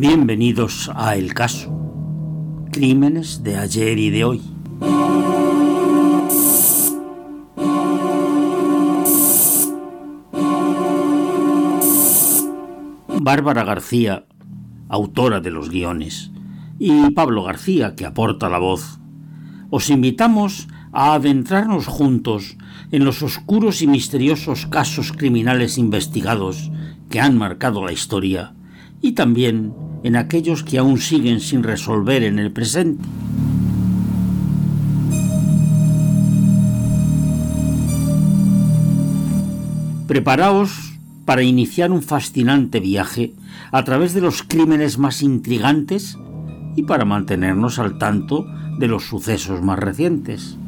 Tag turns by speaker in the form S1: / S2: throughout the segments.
S1: Bienvenidos a El Caso. Crímenes de ayer y de hoy. Bárbara García, autora de los guiones, y Pablo García, que aporta la voz. Os invitamos a adentrarnos juntos en los oscuros y misteriosos casos criminales investigados que han marcado la historia y también en aquellos que aún siguen sin resolver en el presente. Preparaos para iniciar un fascinante viaje a través de los crímenes más intrigantes y para mantenernos al tanto de los sucesos más recientes.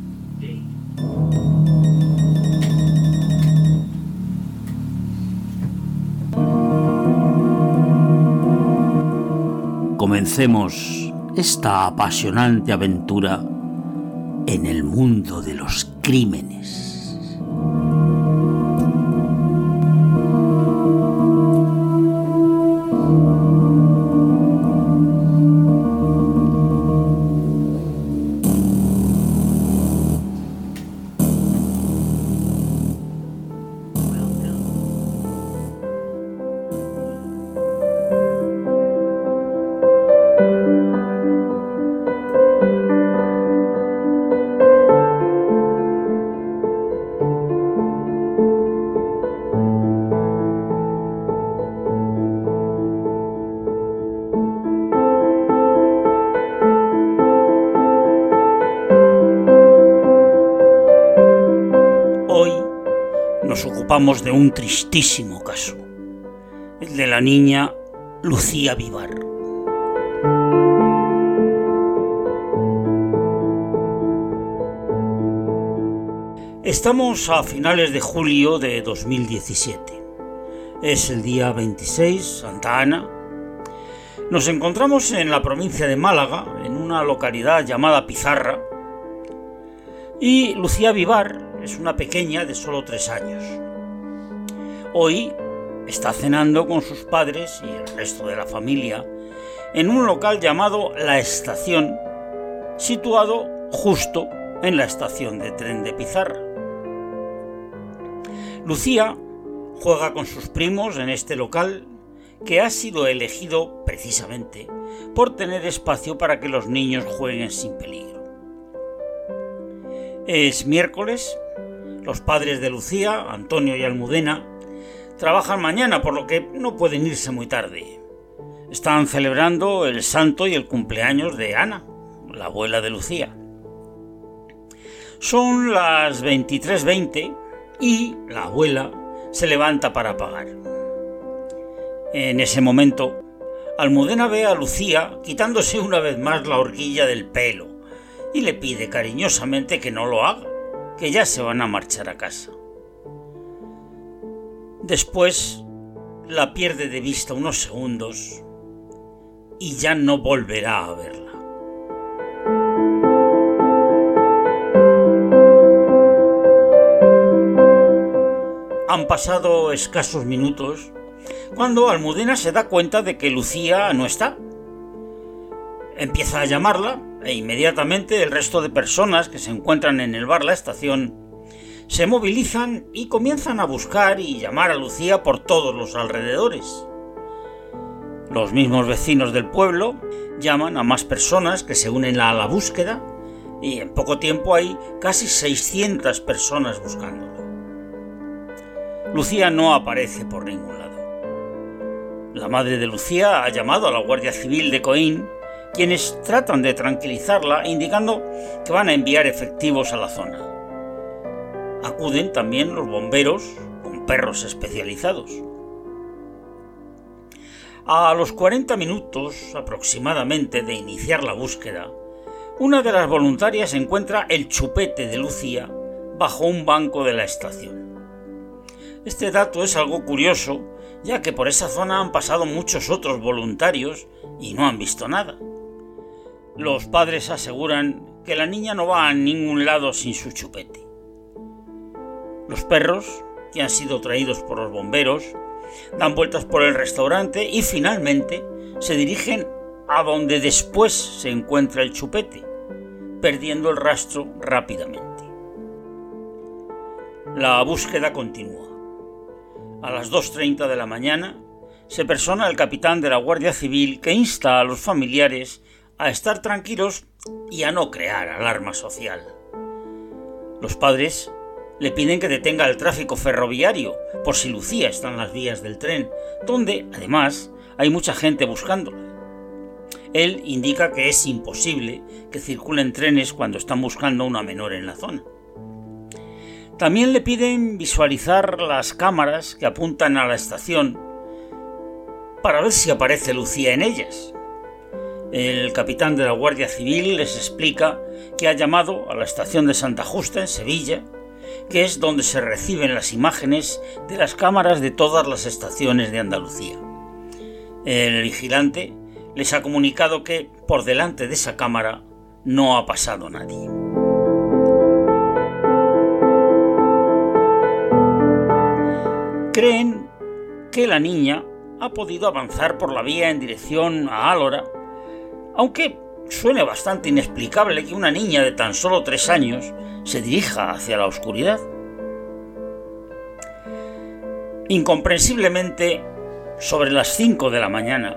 S1: Comencemos esta apasionante aventura en el mundo de los crímenes. De un tristísimo caso, el de la niña Lucía Vivar. Estamos a finales de julio de 2017. Es el día 26, Santa Ana. Nos encontramos en la provincia de Málaga, en una localidad llamada Pizarra, y Lucía Vivar es una pequeña de solo tres años. Hoy está cenando con sus padres y el resto de la familia en un local llamado La Estación, situado justo en la estación de tren de Pizarra. Lucía juega con sus primos en este local que ha sido elegido precisamente por tener espacio para que los niños jueguen sin peligro. Es miércoles, los padres de Lucía, Antonio y Almudena, trabajan mañana, por lo que no pueden irse muy tarde. Están celebrando el santo y el cumpleaños de Ana, la abuela de Lucía. Son las 23.20 y la abuela se levanta para pagar. En ese momento, Almudena ve a Lucía quitándose una vez más la horquilla del pelo y le pide cariñosamente que no lo haga, que ya se van a marchar a casa. Después la pierde de vista unos segundos y ya no volverá a verla. Han pasado escasos minutos cuando Almudena se da cuenta de que Lucía no está. Empieza a llamarla e inmediatamente el resto de personas que se encuentran en el bar La Estación se movilizan y comienzan a buscar y llamar a Lucía por todos los alrededores. Los mismos vecinos del pueblo llaman a más personas que se unen a la búsqueda y en poco tiempo hay casi 600 personas buscándolo. Lucía no aparece por ningún lado. La madre de Lucía ha llamado a la Guardia Civil de Coín, quienes tratan de tranquilizarla indicando que van a enviar efectivos a la zona acuden también los bomberos con perros especializados. A los 40 minutos aproximadamente de iniciar la búsqueda, una de las voluntarias encuentra el chupete de Lucía bajo un banco de la estación. Este dato es algo curioso, ya que por esa zona han pasado muchos otros voluntarios y no han visto nada. Los padres aseguran que la niña no va a ningún lado sin su chupete. Los perros, que han sido traídos por los bomberos, dan vueltas por el restaurante y finalmente se dirigen a donde después se encuentra el chupete, perdiendo el rastro rápidamente. La búsqueda continúa. A las 2.30 de la mañana se persona el capitán de la Guardia Civil que insta a los familiares a estar tranquilos y a no crear alarma social. Los padres le piden que detenga el tráfico ferroviario por si Lucía está en las vías del tren, donde, además, hay mucha gente buscándola. Él indica que es imposible que circulen trenes cuando están buscando a una menor en la zona. También le piden visualizar las cámaras que apuntan a la estación para ver si aparece Lucía en ellas. El capitán de la Guardia Civil les explica que ha llamado a la estación de Santa Justa en Sevilla que es donde se reciben las imágenes de las cámaras de todas las estaciones de Andalucía. El vigilante les ha comunicado que por delante de esa cámara no ha pasado nadie. Creen que la niña ha podido avanzar por la vía en dirección a Álora, aunque suene bastante inexplicable que una niña de tan solo tres años se dirija hacia la oscuridad. Incomprensiblemente, sobre las 5 de la mañana,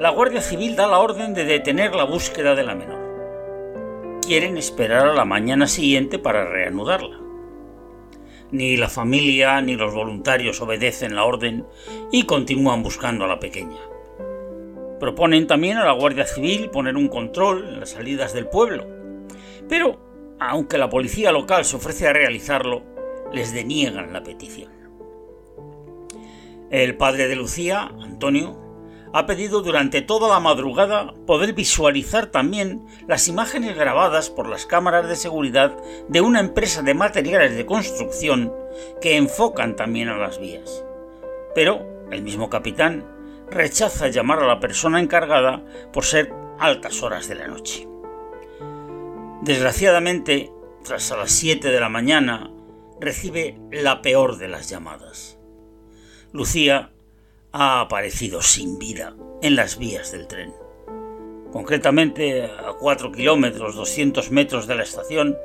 S1: la Guardia Civil da la orden de detener la búsqueda de la menor. Quieren esperar a la mañana siguiente para reanudarla. Ni la familia ni los voluntarios obedecen la orden y continúan buscando a la pequeña. Proponen también a la Guardia Civil poner un control en las salidas del pueblo. Pero, aunque la policía local se ofrece a realizarlo, les deniegan la petición. El padre de Lucía, Antonio, ha pedido durante toda la madrugada poder visualizar también las imágenes grabadas por las cámaras de seguridad de una empresa de materiales de construcción que enfocan también a las vías. Pero el mismo capitán rechaza llamar a la persona encargada por ser altas horas de la noche. Desgraciadamente, tras a las 7 de la mañana, recibe la peor de las llamadas. Lucía ha aparecido sin vida en las vías del tren. Concretamente a 4 kilómetros 200 metros de la estación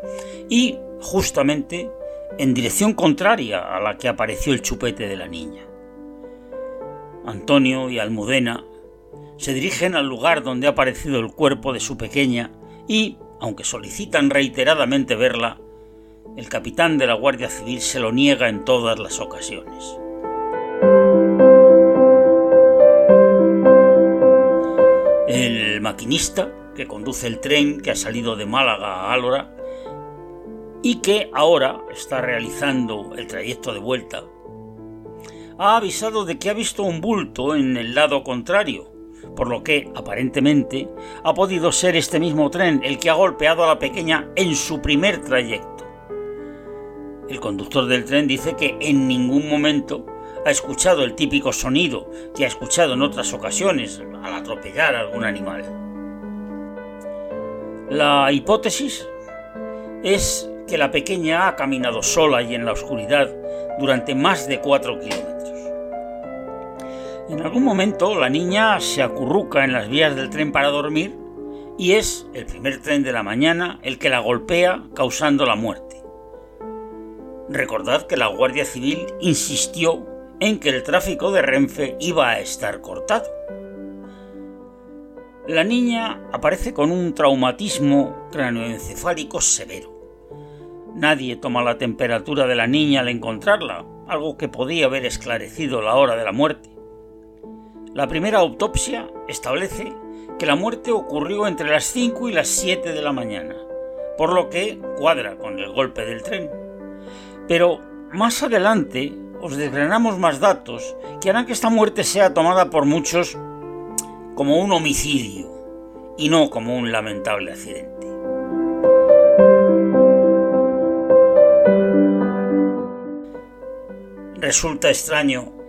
S1: y justamente en dirección contraria a la que apareció el chupete de la niña. Antonio y Almudena se dirigen al lugar donde ha aparecido el cuerpo de su pequeña y, aunque solicitan reiteradamente verla, el capitán de la Guardia Civil se lo niega en todas las ocasiones. El maquinista, que conduce el tren que ha salido de Málaga a Álora y que ahora está realizando el trayecto de vuelta, ha avisado de que ha visto un bulto en el lado contrario, por lo que, aparentemente, ha podido ser este mismo tren el que ha golpeado a la pequeña en su primer trayecto. El conductor del tren dice que en ningún momento ha escuchado el típico sonido que ha escuchado en otras ocasiones al atropellar a algún animal. La hipótesis es que la pequeña ha caminado sola y en la oscuridad durante más de cuatro kilómetros. En algún momento la niña se acurruca en las vías del tren para dormir y es el primer tren de la mañana el que la golpea causando la muerte. Recordad que la Guardia Civil insistió en que el tráfico de Renfe iba a estar cortado. La niña aparece con un traumatismo cráneoencefálico severo. Nadie toma la temperatura de la niña al encontrarla, algo que podía haber esclarecido la hora de la muerte. La primera autopsia establece que la muerte ocurrió entre las 5 y las 7 de la mañana, por lo que cuadra con el golpe del tren. Pero más adelante os desgranamos más datos que harán que esta muerte sea tomada por muchos como un homicidio y no como un lamentable accidente. Resulta extraño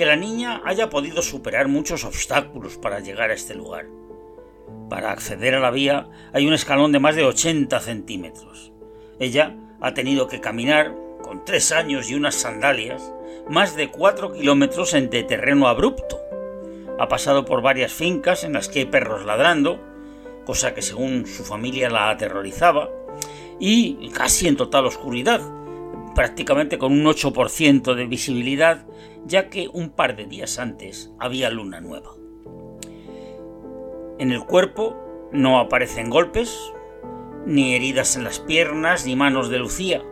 S1: que la niña haya podido superar muchos obstáculos para llegar a este lugar. Para acceder a la vía hay un escalón de más de 80 centímetros. Ella ha tenido que caminar, con tres años y unas sandalias, más de cuatro kilómetros en de terreno abrupto, Ha pasado por varias fincas en las que hay perros ladrando, cosa que según su familia la aterrorizaba, y casi en total oscuridad, prácticamente con un 8% de visibilidad, ya que un par de días antes había luna nueva. En el cuerpo no aparecen golpes, ni heridas en las piernas ni manos de Lucía,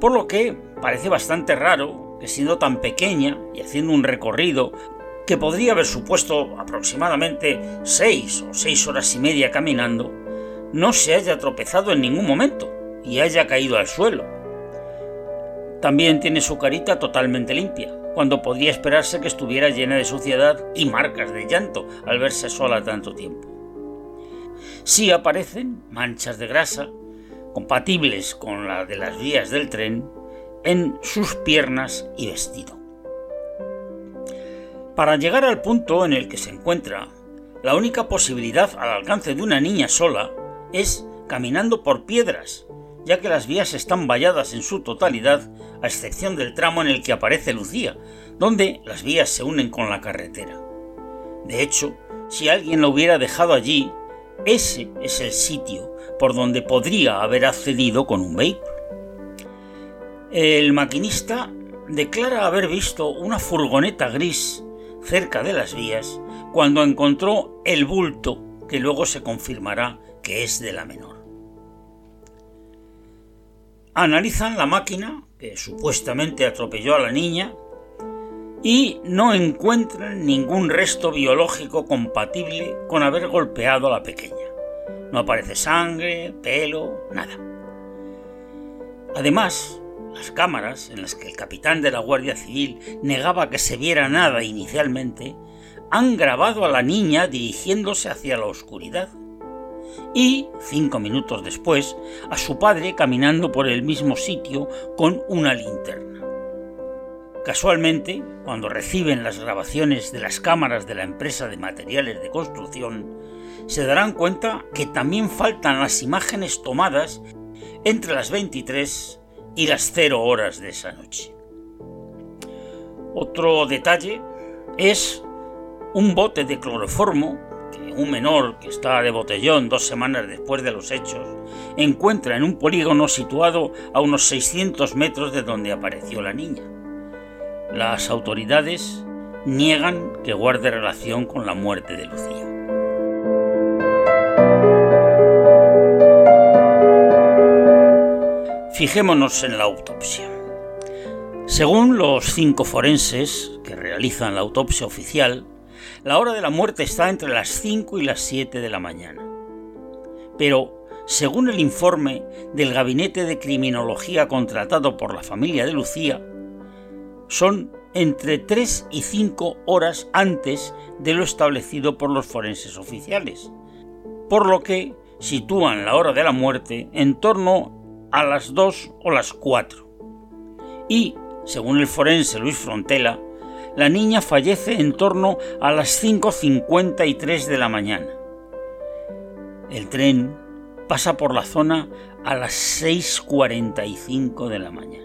S1: por lo que parece bastante raro que siendo tan pequeña y haciendo un recorrido que podría haber supuesto aproximadamente seis o seis horas y media caminando, no se haya tropezado en ningún momento y haya caído al suelo. También tiene su carita totalmente limpia, cuando podría esperarse que estuviera llena de suciedad y marcas de llanto al verse sola tanto tiempo. Sí aparecen manchas de grasa, compatibles con la de las vías del tren, en sus piernas y vestido. Para llegar al punto en el que se encuentra, la única posibilidad al alcance de una niña sola es caminando por piedras, ya que las vías están valladas en su totalidad, a excepción del tramo en el que aparece Lucía, donde las vías se unen con la carretera. De hecho, si alguien la hubiera dejado allí, ese es el sitio por donde podría haber accedido con un vehículo. El maquinista declara haber visto una furgoneta gris cerca de las vías cuando encontró el bulto que luego se confirmará que es de la menor. Analizan la máquina que supuestamente atropelló a la niña y no encuentran ningún resto biológico compatible con haber golpeado a la pequeña. No aparece sangre, pelo, nada. Además, las cámaras en las que el capitán de la Guardia Civil negaba que se viera nada inicialmente han grabado a la niña dirigiéndose hacia la oscuridad y, cinco minutos después, a su padre caminando por el mismo sitio con una linterna. Casualmente, cuando reciben las grabaciones de las cámaras de la empresa de materiales de construcción, se darán cuenta que también faltan las imágenes tomadas entre las 23 y las 0 horas de esa noche. Otro detalle es un bote de cloroformo un menor que está de botellón dos semanas después de los hechos encuentra en un polígono situado a unos 600 metros de donde apareció la niña. Las autoridades niegan que guarde relación con la muerte de Lucía. Fijémonos en la autopsia. Según los cinco forenses que realizan la autopsia oficial, la hora de la muerte está entre las 5 y las 7 de la mañana. Pero, según el informe del Gabinete de Criminología contratado por la familia de Lucía, son entre 3 y 5 horas antes de lo establecido por los forenses oficiales, por lo que sitúan la hora de la muerte en torno a las 2 o las 4. Y, según el forense Luis Frontela, la niña fallece en torno a las 5.53 de la mañana. El tren pasa por la zona a las 6.45 de la mañana.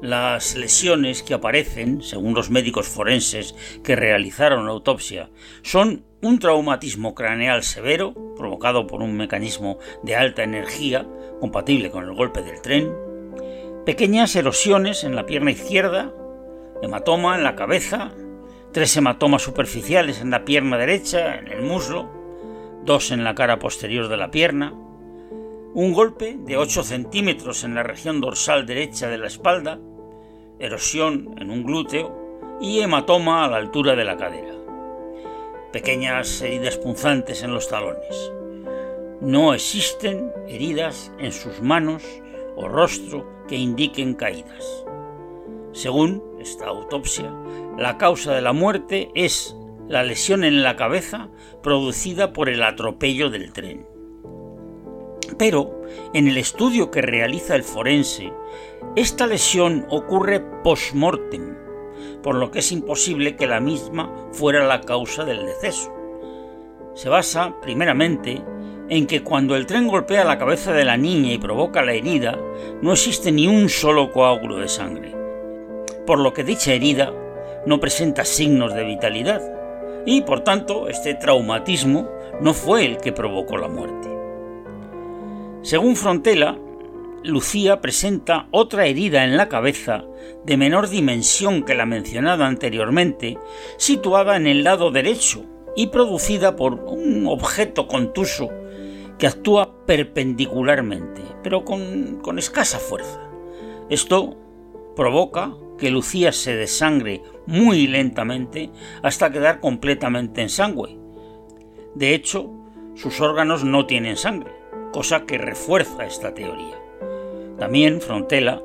S1: Las lesiones que aparecen, según los médicos forenses que realizaron la autopsia, son un traumatismo craneal severo, provocado por un mecanismo de alta energía, compatible con el golpe del tren, pequeñas erosiones en la pierna izquierda, hematoma en la cabeza, tres hematomas superficiales en la pierna derecha, en el muslo, dos en la cara posterior de la pierna, un golpe de 8 centímetros en la región dorsal derecha de la espalda, erosión en un glúteo y hematoma a la altura de la cadera. Pequeñas heridas punzantes en los talones. No existen heridas en sus manos o rostro que indiquen caídas. Según esta autopsia, la causa de la muerte es la lesión en la cabeza producida por el atropello del tren. Pero en el estudio que realiza el forense, esta lesión ocurre post-mortem, por lo que es imposible que la misma fuera la causa del deceso. Se basa, primeramente, en que cuando el tren golpea la cabeza de la niña y provoca la herida, no existe ni un solo coágulo de sangre, por lo que dicha herida no presenta signos de vitalidad y por tanto este traumatismo no fue el que provocó la muerte. Según Frontela, Lucía presenta otra herida en la cabeza de menor dimensión que la mencionada anteriormente, situada en el lado derecho y producida por un objeto contuso que actúa perpendicularmente, pero con, con escasa fuerza. Esto provoca que Lucía se desangre muy lentamente hasta quedar completamente en sangre. De hecho, sus órganos no tienen sangre, cosa que refuerza esta teoría. También Frontela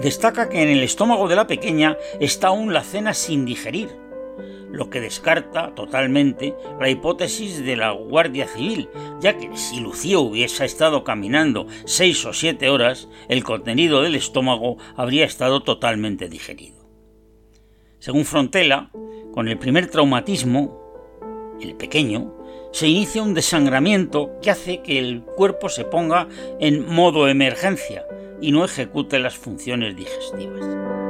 S1: destaca que en el estómago de la pequeña está aún la cena sin digerir, lo que descarta totalmente la hipótesis de la Guardia Civil, ya que si Lucía hubiese estado caminando seis o siete horas, el contenido del estómago habría estado totalmente digerido. Según Frontela, con el primer traumatismo, el pequeño, se inicia un desangramiento que hace que el cuerpo se ponga en modo emergencia y no ejecute las funciones digestivas.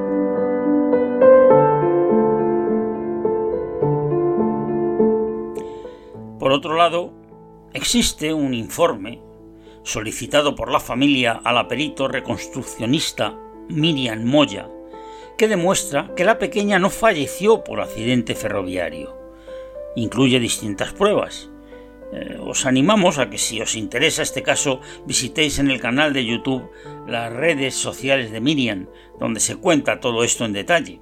S1: Por otro lado, existe un informe solicitado por la familia a la perito reconstruccionista Miriam Moya, que demuestra que la pequeña no falleció por accidente ferroviario. Incluye distintas pruebas. Eh, os animamos a que si os interesa este caso visitéis en el canal de YouTube las redes sociales de Miriam, donde se cuenta todo esto en detalle.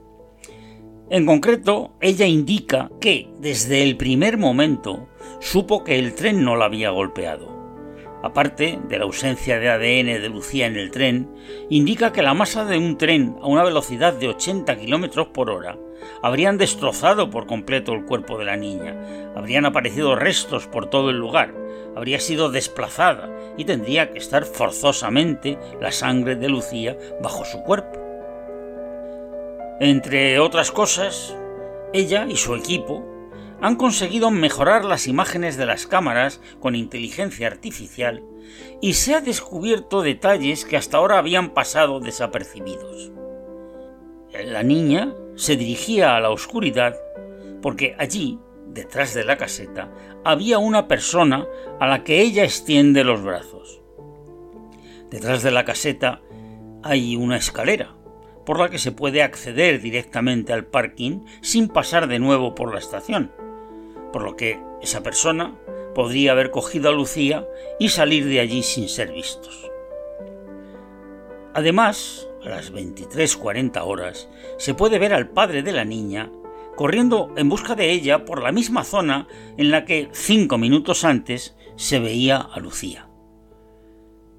S1: En concreto, ella indica que desde el primer momento supo que el tren no la había golpeado. Aparte de la ausencia de ADN de Lucía en el tren, indica que la masa de un tren a una velocidad de 80 km por hora habrían destrozado por completo el cuerpo de la niña, habrían aparecido restos por todo el lugar, habría sido desplazada y tendría que estar forzosamente la sangre de Lucía bajo su cuerpo. Entre otras cosas, ella y su equipo han conseguido mejorar las imágenes de las cámaras con inteligencia artificial y se ha descubierto detalles que hasta ahora habían pasado desapercibidos. La niña se dirigía a la oscuridad porque allí, detrás de la caseta, había una persona a la que ella extiende los brazos. Detrás de la caseta hay una escalera por la que se puede acceder directamente al parking sin pasar de nuevo por la estación, por lo que esa persona podría haber cogido a Lucía y salir de allí sin ser vistos. Además, a las 23.40 horas, se puede ver al padre de la niña corriendo en busca de ella por la misma zona en la que cinco minutos antes se veía a Lucía.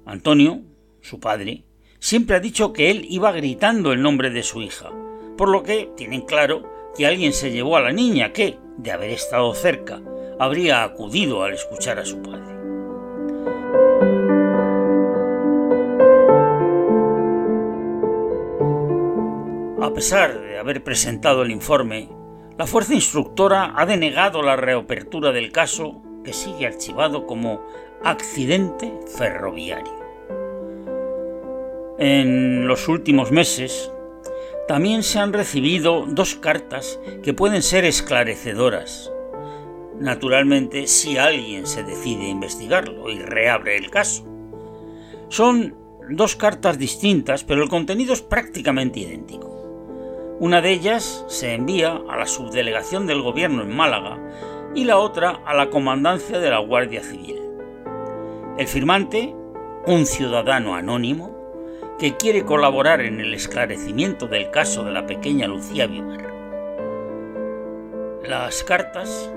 S1: Antonio, su padre, siempre ha dicho que él iba gritando el nombre de su hija, por lo que tienen claro que alguien se llevó a la niña que, de haber estado cerca, habría acudido al escuchar a su padre. A pesar de haber presentado el informe, la fuerza instructora ha denegado la reapertura del caso que sigue archivado como accidente ferroviario. En los últimos meses también se han recibido dos cartas que pueden ser esclarecedoras. Naturalmente, si alguien se decide a investigarlo y reabre el caso. Son dos cartas distintas, pero el contenido es prácticamente idéntico. Una de ellas se envía a la subdelegación del gobierno en Málaga y la otra a la comandancia de la Guardia Civil. El firmante, un ciudadano anónimo, que quiere colaborar en el esclarecimiento del caso de la pequeña Lucía Vivar. Las cartas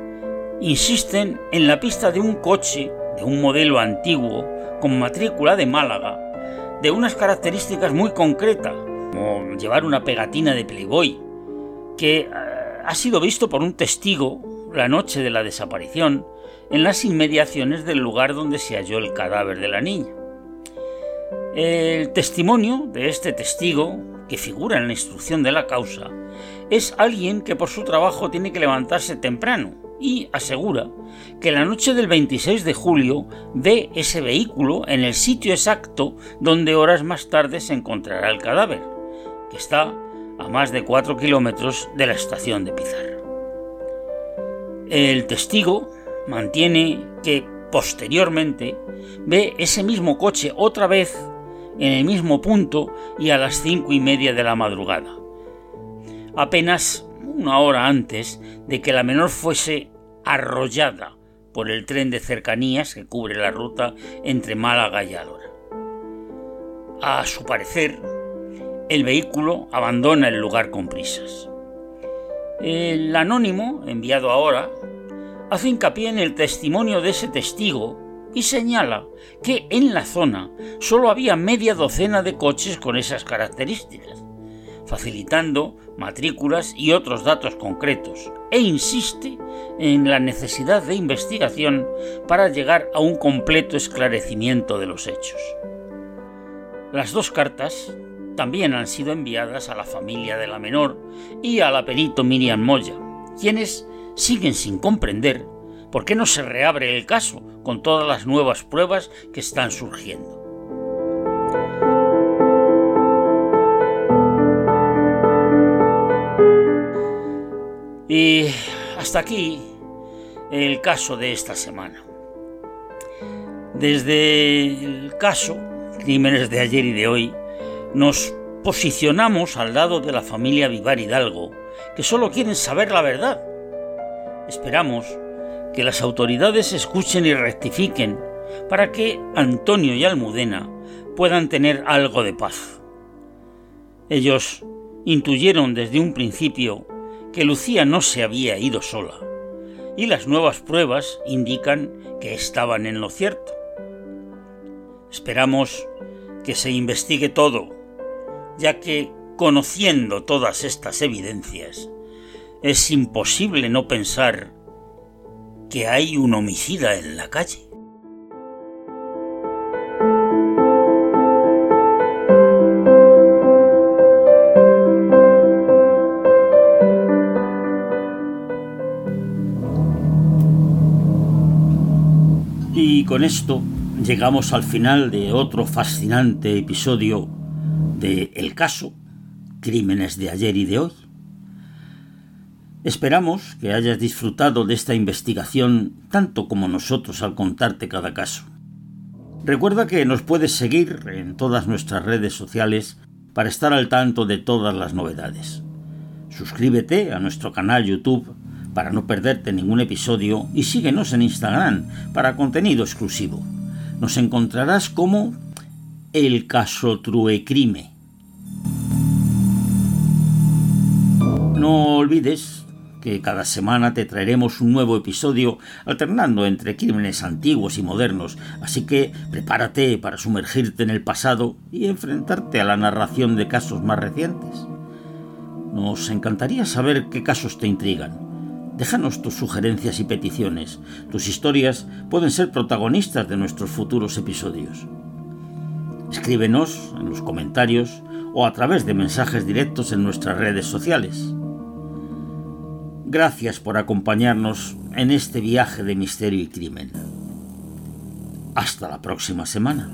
S1: insisten en la pista de un coche de un modelo antiguo con matrícula de Málaga, de unas características muy concretas, como llevar una pegatina de Playboy, que eh, ha sido visto por un testigo la noche de la desaparición en las inmediaciones del lugar donde se halló el cadáver de la niña. El testimonio de este testigo, que figura en la instrucción de la causa, es alguien que por su trabajo tiene que levantarse temprano y asegura que la noche del 26 de julio ve ese vehículo en el sitio exacto donde horas más tarde se encontrará el cadáver, que está a más de 4 kilómetros de la estación de Pizarro. El testigo mantiene que posteriormente ve ese mismo coche otra vez en el mismo punto y a las cinco y media de la madrugada, apenas una hora antes de que la menor fuese arrollada por el tren de cercanías que cubre la ruta entre Málaga y Álora. A su parecer, el vehículo abandona el lugar con prisas. El anónimo, enviado ahora, hace hincapié en el testimonio de ese testigo y señala que en la zona solo había media docena de coches con esas características, facilitando matrículas y otros datos concretos, e insiste en la necesidad de investigación para llegar a un completo esclarecimiento de los hechos. Las dos cartas también han sido enviadas a la familia de la menor y a la perito Miriam Moya, quienes siguen sin comprender por qué no se reabre el caso con todas las nuevas pruebas que están surgiendo. Y hasta aquí el caso de esta semana. Desde el caso Crímenes de ayer y de hoy, nos posicionamos al lado de la familia Vivar Hidalgo, que solo quieren saber la verdad. Esperamos que las autoridades escuchen y rectifiquen para que Antonio y Almudena puedan tener algo de paz. Ellos intuyeron desde un principio que Lucía no se había ido sola, y las nuevas pruebas indican que estaban en lo cierto. Esperamos que se investigue todo, ya que, conociendo todas estas evidencias, es imposible no pensar que hay un homicida en la calle. Y con esto llegamos al final de otro fascinante episodio de El caso, Crímenes de ayer y de hoy. Esperamos que hayas disfrutado de esta investigación tanto como nosotros al contarte cada caso. Recuerda que nos puedes seguir en todas nuestras redes sociales para estar al tanto de todas las novedades. Suscríbete a nuestro canal YouTube para no perderte ningún episodio y síguenos en Instagram para contenido exclusivo. Nos encontrarás como El Caso Truecrime. No olvides que cada semana te traeremos un nuevo episodio alternando entre crímenes antiguos y modernos, así que prepárate para sumergirte en el pasado y enfrentarte a la narración de casos más recientes. Nos encantaría saber qué casos te intrigan. Déjanos tus sugerencias y peticiones. Tus historias pueden ser protagonistas de nuestros futuros episodios. Escríbenos en los comentarios o a través de mensajes directos en nuestras redes sociales. Gracias por acompañarnos en este viaje de misterio y crimen. Hasta la próxima semana.